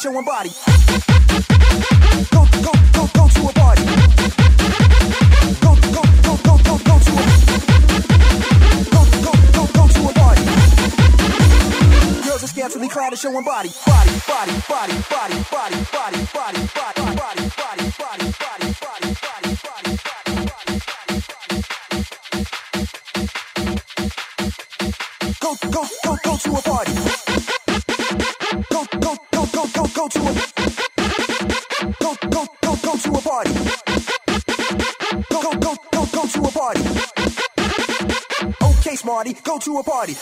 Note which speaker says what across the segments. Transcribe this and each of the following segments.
Speaker 1: showing body. Go, go, go, go to a party. Go, go, go, go, go, go to a Go, go, go, go to a party. Girls are scantily clad and showing body. party, go to a party.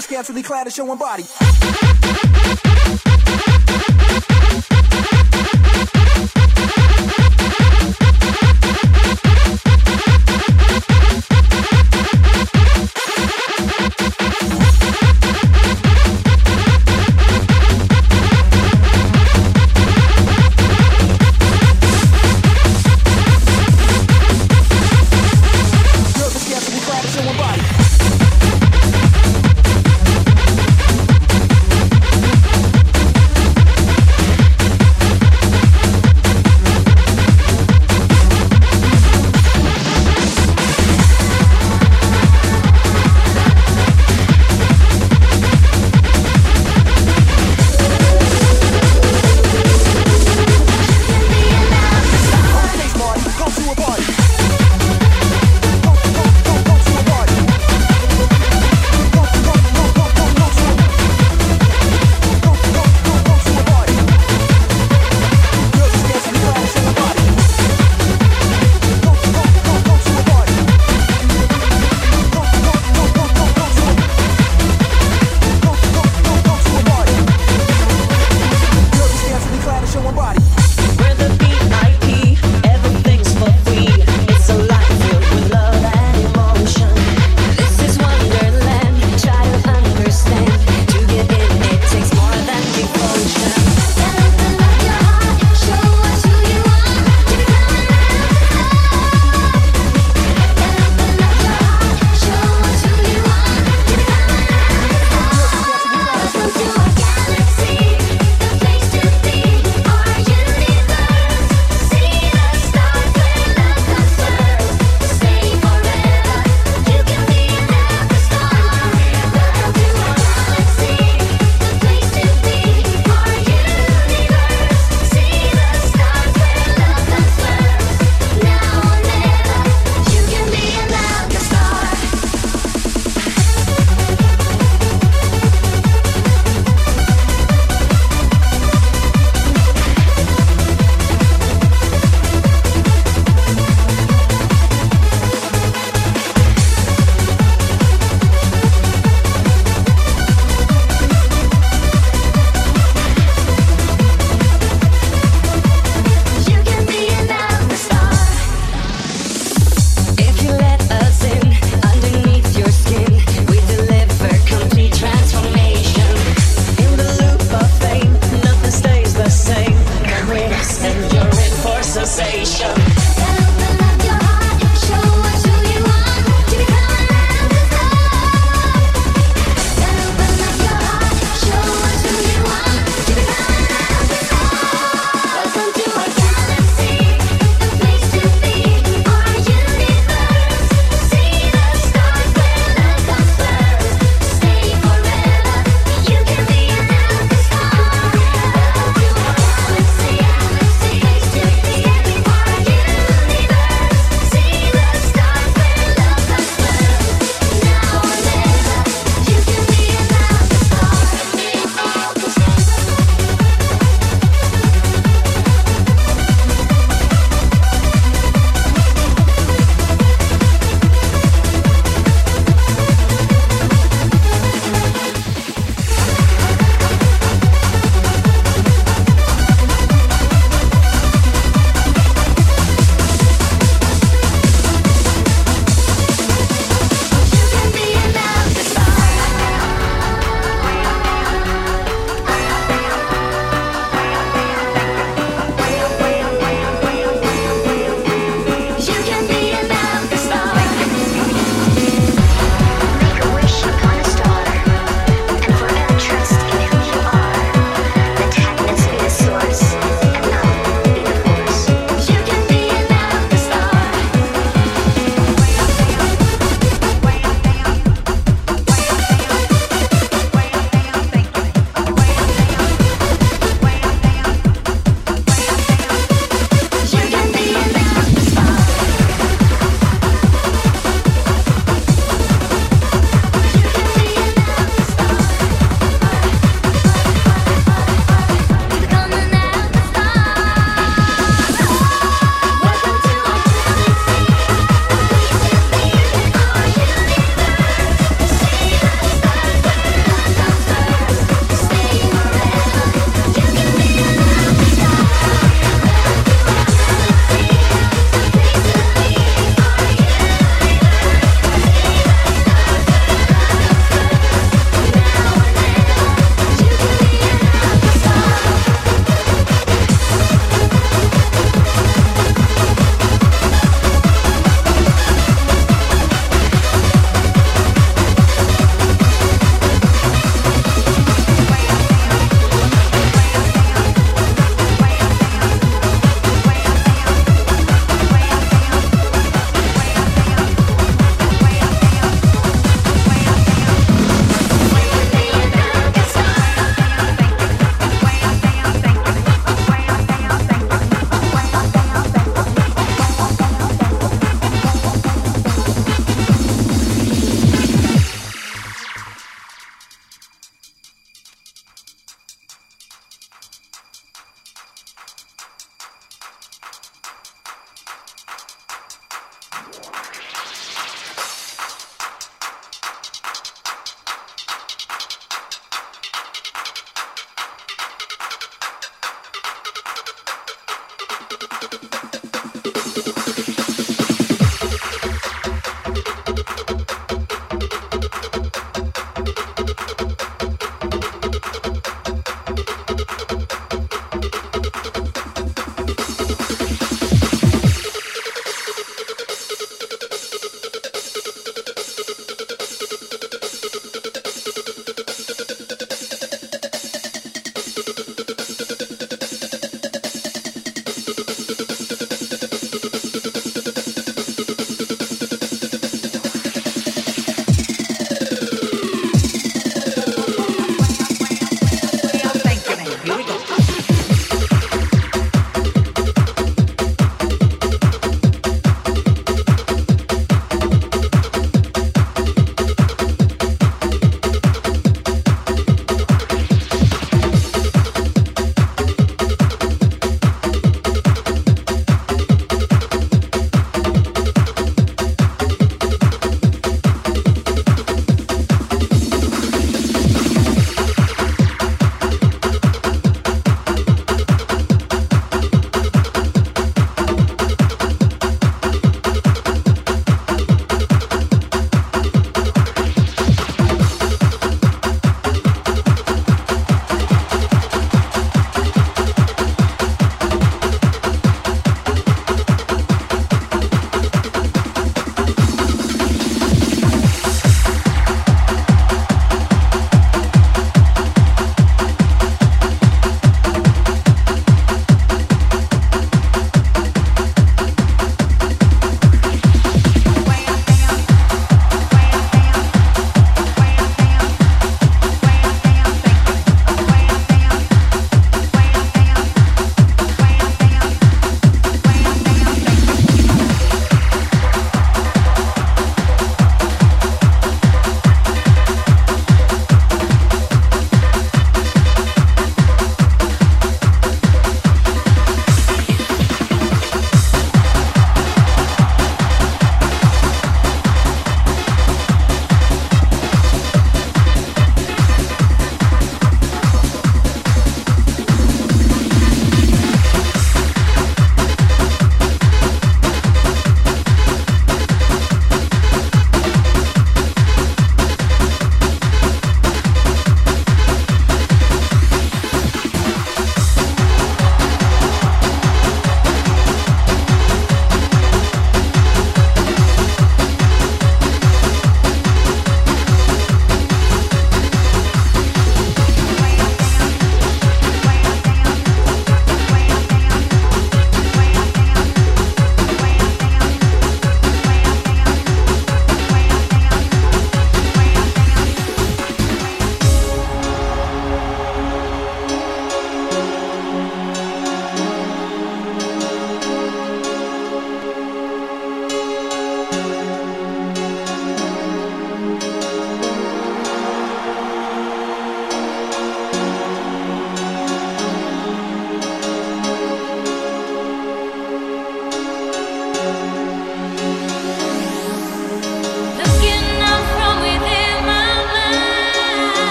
Speaker 1: scantily clad showing body.